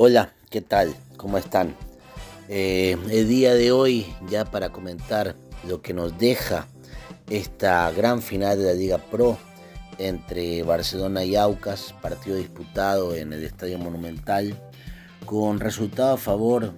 Hola, ¿qué tal? ¿Cómo están? Eh, el día de hoy, ya para comentar lo que nos deja esta gran final de la Liga Pro entre Barcelona y Aucas, partido disputado en el Estadio Monumental, con resultado a favor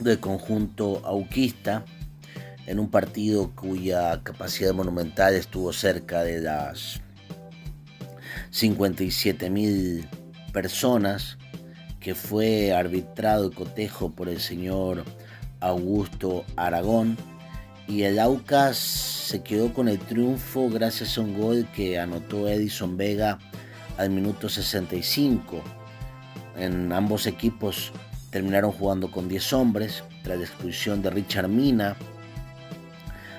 del conjunto auquista, en un partido cuya capacidad monumental estuvo cerca de las 57 mil personas que fue arbitrado cotejo por el señor Augusto Aragón. Y el Aucas se quedó con el triunfo gracias a un gol que anotó Edison Vega al minuto 65. En ambos equipos terminaron jugando con 10 hombres tras la expulsión de Richard Mina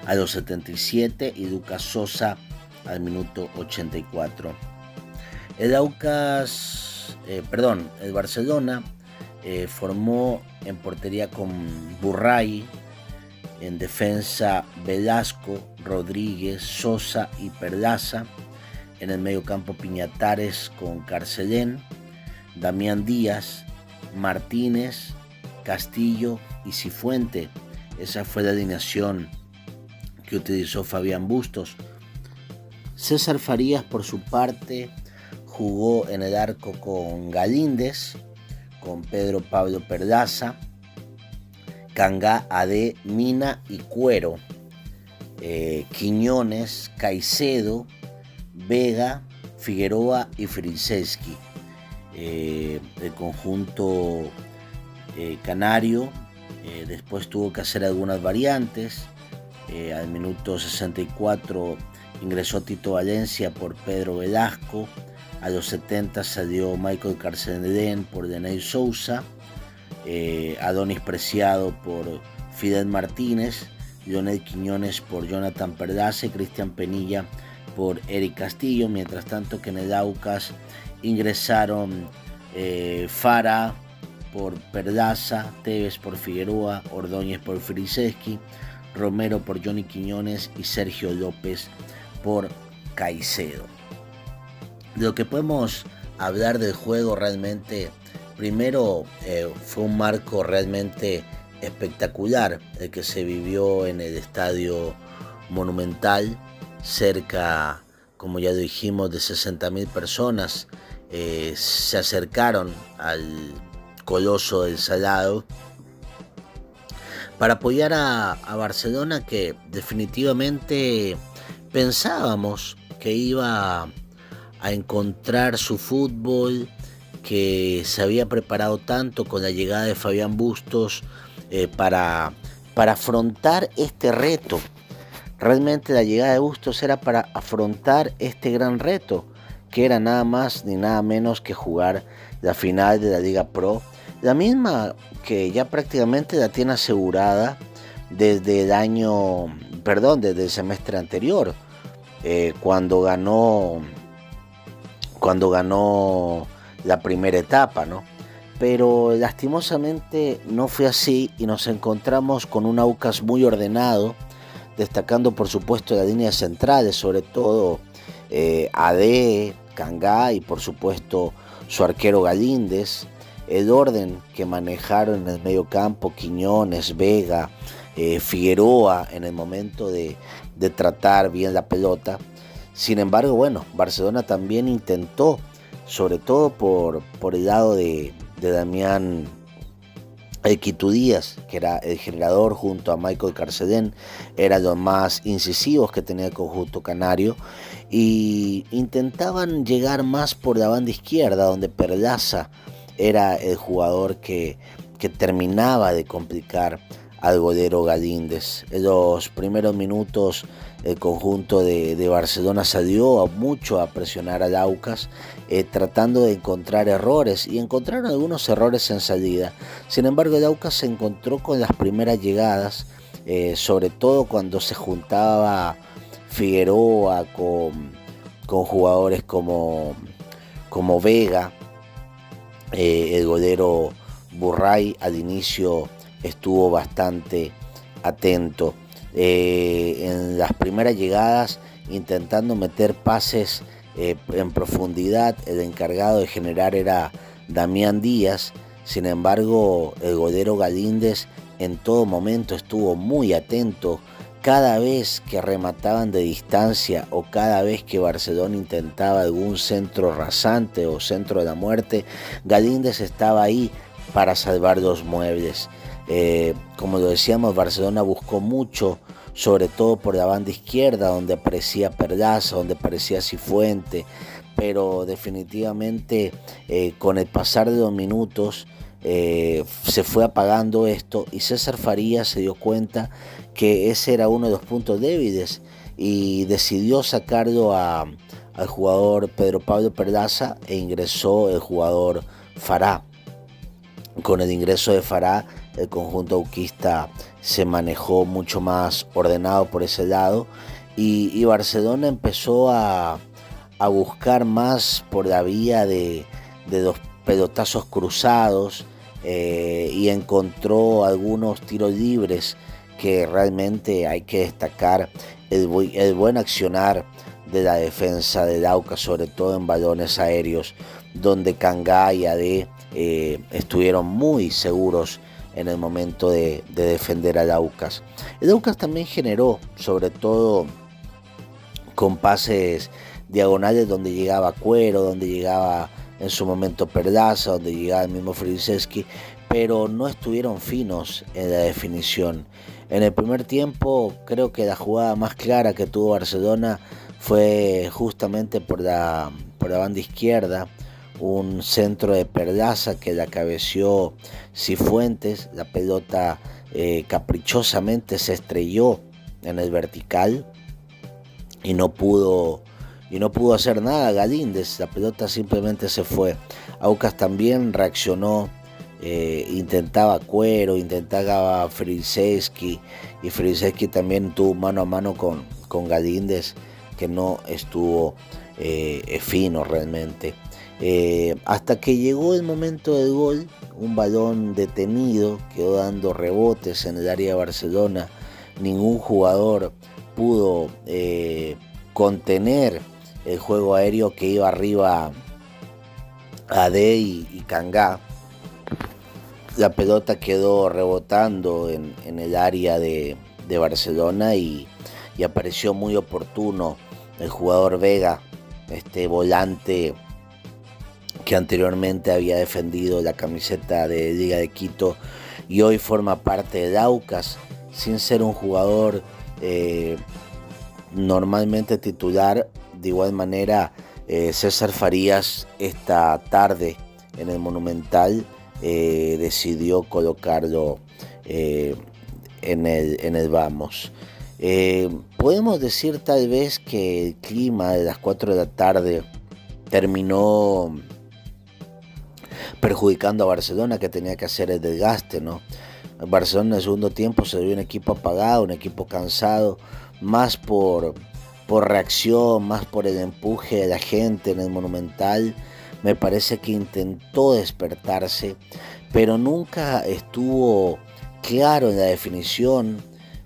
a los 77 y Lucas Sosa al minuto 84. El Aucas eh, perdón, el Barcelona eh, formó en portería con Burray, en defensa Velasco, Rodríguez, Sosa y Perlaza, en el medio campo Piñatares con Carcelén, Damián Díaz, Martínez, Castillo y Cifuente. Esa fue la alineación que utilizó Fabián Bustos. César Farías por su parte jugó en el arco con Galíndez, con Pedro Pablo Perdaza, Cangá, Ade, Mina y Cuero, eh, Quiñones, Caicedo, Vega, Figueroa y Friseski. Eh, el conjunto eh, canario después tuvo que hacer algunas variantes. al minuto 64 ingresó Tito Valencia por Pedro Velasco. A los 70 salió Michael Carcelén por Deney Sousa, eh, Adonis Preciado por Fidel Martínez, Lionel Quiñones por Jonathan Perdace, Cristian Penilla por Eric Castillo, mientras tanto que en el Aucas ingresaron eh, Fara por Perdaza, Tevez por Figueroa, Ordóñez por Friseski, Romero por Johnny Quiñones y Sergio López por Caicedo lo que podemos hablar del juego realmente, primero eh, fue un marco realmente espectacular el que se vivió en el estadio monumental, cerca, como ya dijimos, de 60.000 personas eh, se acercaron al coloso del Salado para apoyar a, a Barcelona que definitivamente pensábamos que iba a encontrar su fútbol que se había preparado tanto con la llegada de Fabián Bustos eh, para, para afrontar este reto. Realmente la llegada de Bustos era para afrontar este gran reto, que era nada más ni nada menos que jugar la final de la Liga Pro, la misma que ya prácticamente la tiene asegurada desde el año, perdón, desde el semestre anterior, eh, cuando ganó cuando ganó la primera etapa, ¿no? Pero lastimosamente no fue así y nos encontramos con un Aucas muy ordenado, destacando por supuesto las líneas centrales, sobre todo eh, AD, Cangá y por supuesto su arquero Galíndez, el orden que manejaron en el medio campo, Quiñones, Vega, eh, Figueroa en el momento de tratar bien la pelota, sin embargo, bueno, Barcelona también intentó, sobre todo por, por el lado de, Damián Equitu Díaz, que era el generador junto a Michael Carcedén, eran los más incisivos que tenía el conjunto canario y intentaban llegar más por la banda izquierda, donde Perlaza era el jugador que, que terminaba de complicar al golero Galíndez. En los primeros minutos el conjunto de, Barcelona salió mucho a presionar al Aucas, eh, tratando de encontrar errores y encontraron algunos errores en salida. Sin embargo, el Aucas se encontró con las primeras llegadas, eh, sobre todo cuando se juntaba Figueroa con, con jugadores como, como Vega, eh, el golero Burray al inicio estuvo bastante atento. Eh, en las primeras llegadas intentando meter pases eh, en profundidad. El encargado de generar era Damián Díaz. Sin embargo, el golero Galíndez en todo momento estuvo muy atento cada vez que remataban de distancia o cada vez que Barcelona intentaba algún centro rasante o centro de la muerte, Galíndez estaba ahí para salvar los muebles. Eh, como lo decíamos, Barcelona buscó mucho, sobre todo por la banda izquierda, donde aparecía Perdaza, donde aparecía Cifuente, pero definitivamente eh, con el pasar de los minutos eh, se fue apagando esto y César Farías se dio cuenta que ese era uno de los puntos débiles y decidió sacarlo al jugador Pedro Pablo Perdaza e ingresó el jugador Fará. Con el ingreso de Fará, el conjunto auquista se manejó mucho más ordenado por ese lado y, Barcelona empezó a, buscar más por la vía de, de los pelotazos cruzados eh, y encontró algunos tiros libres que realmente hay que destacar el, buen accionar de la defensa de Dauca, sobre todo en balones aéreos, donde Kanga y Ade eh, estuvieron muy seguros en el momento de, defender a Daucas. El Daucas también generó, sobre todo con pases diagonales donde llegaba Cuero, donde llegaba en su momento Perdaza, donde llegaba el mismo Friseski, pero no estuvieron finos en la definición. En el primer tiempo creo que la jugada más clara que tuvo Barcelona fue justamente por la, por la banda izquierda, un centro de Perdaza que la cabeció Cifuentes, la pelota eh, caprichosamente se estrelló en el vertical y no pudo y no pudo hacer nada Galíndez, la pelota simplemente se fue. Aucas también reaccionó, eh, intentaba Cuero, intentaba Friseski y Friseski también tuvo mano a mano con, con Galíndez que no estuvo eh, fino realmente. Eh, hasta que llegó el momento del gol, un balón detenido, quedó dando rebotes en el área de Barcelona, ningún jugador pudo contener el juego aéreo que iba arriba a D y, Kanga. La pelota quedó rebotando en, el área de, Barcelona y, apareció muy oportuno el jugador Vega, este volante que anteriormente había defendido la camiseta de Liga de Quito y hoy forma parte de Daucas, sin ser un jugador eh, normalmente titular, de igual manera, eh, César Farías esta tarde en el Monumental eh, decidió colocarlo en, el, en el Vamos. podemos decir tal vez que el clima de las 4 de la tarde terminó perjudicando a Barcelona que tenía que hacer el desgaste, ¿no? Barcelona en el segundo tiempo se vio un equipo apagado, un equipo cansado, más por por reacción, más por el empuje de la gente en el Monumental. Me parece que intentó despertarse, pero nunca estuvo claro en la definición.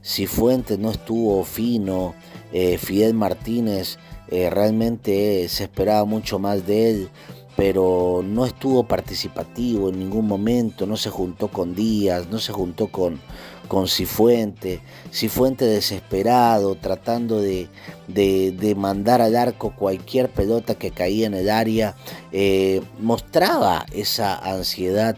Si Fuentes no estuvo fino, eh, Fidel Martínez eh, realmente se esperaba mucho más de él pero no estuvo participativo en ningún momento, no se juntó con Díaz, no se juntó con, con Cifuente, Cifuente desesperado, tratando de, de, mandar al arco cualquier pelota que caía en el área, eh, mostraba esa ansiedad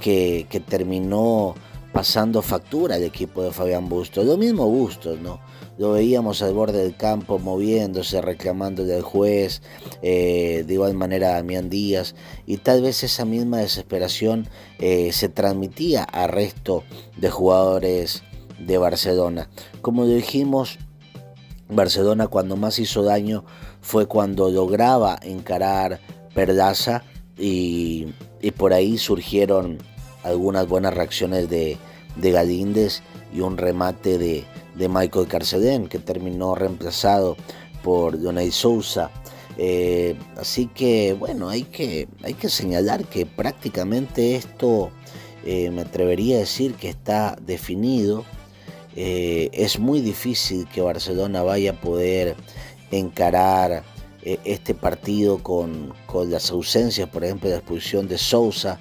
que, que terminó pasando factura al equipo de Fabián Bustos. Lo mismo Bustos, ¿no? Lo veíamos al borde del campo moviéndose, reclamándole al juez, eh, de igual manera a Damián Díaz, y tal vez esa misma desesperación eh, se transmitía al resto de jugadores de Barcelona. Como dijimos, Barcelona cuando más hizo daño fue cuando lograba encarar Perdaza y, por ahí surgieron algunas buenas reacciones de, de Galíndez y un remate de, de Michael Carcedén, que terminó reemplazado por Donay Sousa. Eh, así que bueno, hay que, hay que señalar que prácticamente esto eh, me atrevería a decir que está definido. Eh, es muy difícil que Barcelona vaya a poder encarar este partido con, con, las ausencias, por ejemplo, la expulsión de Sousa,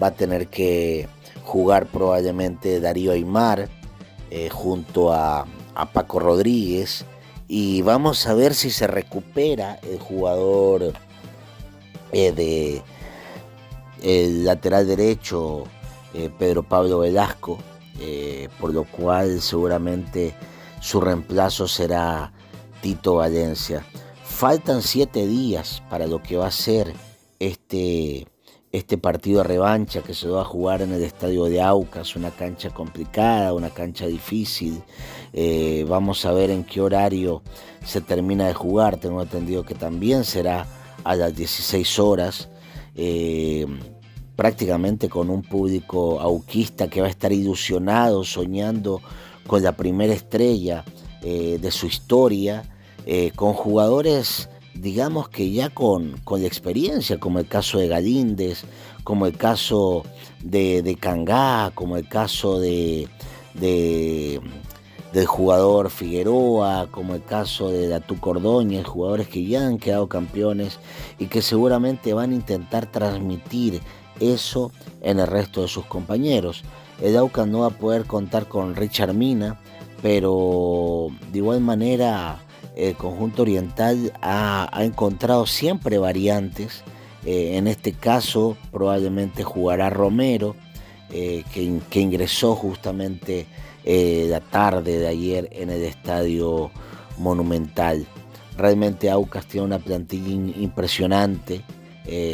va a tener que jugar probablemente Darío Aymar eh, junto a, Paco Rodríguez y vamos a ver si se recupera el jugador eh, de el lateral derecho eh, Pedro Pablo Velasco, por lo cual seguramente su reemplazo será Tito Valencia. Faltan siete días para lo que va a ser este este partido de revancha que se va a jugar en el estadio de Aucas, una cancha complicada, una cancha difícil. Eh, vamos a ver en qué horario se termina de jugar. Tengo entendido que también será a las 16 horas. Eh, prácticamente con un público auquista que va a estar ilusionado, soñando con la primera estrella eh, de su historia, con jugadores digamos que ya con, la experiencia, como el caso de Galíndez, como el caso de, de Cangá, como el caso de, del jugador Figueroa, como el caso de Datu Cordóñez, jugadores que ya han quedado campeones y que seguramente van a intentar transmitir eso en el resto de sus compañeros. El Aucas no va a poder contar con Richard Mina, pero de igual manera el conjunto oriental ha, encontrado siempre variantes. Eh, en este caso probablemente jugará Romero, eh, que, ingresó justamente eh, la tarde de ayer en el estadio monumental. Realmente Aucas tiene una plantilla impresionante.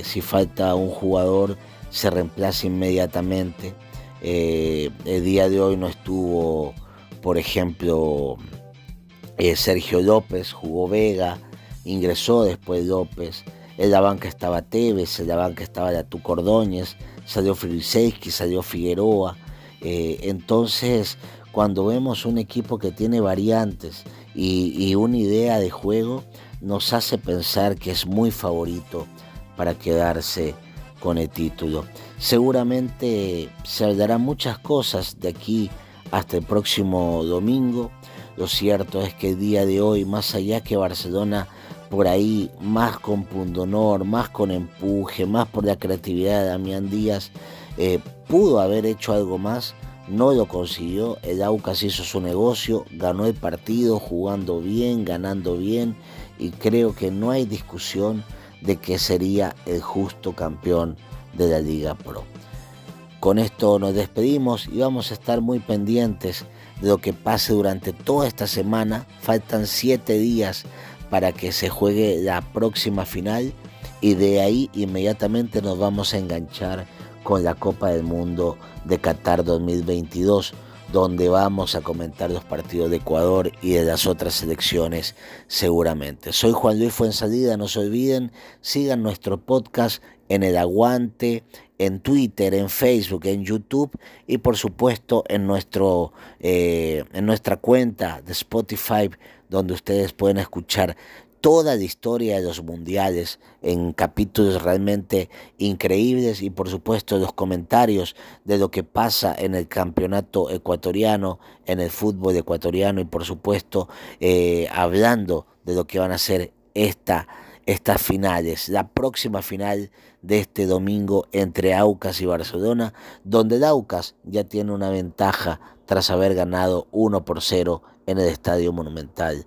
si falta un jugador, se reemplaza inmediatamente. el día de hoy no estuvo, por ejemplo, eh, Sergio López, jugó Vega, ingresó después López. En la banca estaba Tevez, en la banca estaba Latu Cordóñez, salió Frilisevski, salió Figueroa. Eh, entonces, cuando vemos un equipo que tiene variantes y, una idea de juego, nos hace pensar que es muy favorito para quedarse con el título. Seguramente se hablarán muchas cosas de aquí hasta el próximo domingo. Lo cierto es que el día de hoy, más allá que Barcelona por ahí, más con pundonor, más con empuje, más por la creatividad de Damián Díaz, eh, pudo haber hecho algo más, no lo consiguió. El Aucas hizo su negocio, ganó el partido jugando bien, ganando bien, y creo que no hay discusión de que sería el justo campeón de la Liga Pro. Con esto nos despedimos y vamos a estar muy pendientes de lo que pase durante toda esta semana. Faltan siete días para que se juegue la próxima final y de ahí inmediatamente nos vamos a enganchar con la Copa del Mundo de Qatar 2022 donde vamos a comentar los partidos de Ecuador y de las otras selecciones seguramente. Soy Juan Luis Fuensalida, no se olviden, sigan nuestro podcast en el aguante, en Twitter, en Facebook, en YouTube y por supuesto en, nuestro, eh, en nuestra cuenta de Spotify donde ustedes pueden escuchar toda la historia de los mundiales en capítulos realmente increíbles y por supuesto los comentarios de lo que pasa en el campeonato ecuatoriano, en el fútbol ecuatoriano y por supuesto eh, hablando de lo que van a ser esta, estas finales, la próxima final de este domingo entre Aucas y Barcelona, donde el Aucas ya tiene una ventaja tras haber ganado 1 por 0 en el Estadio Monumental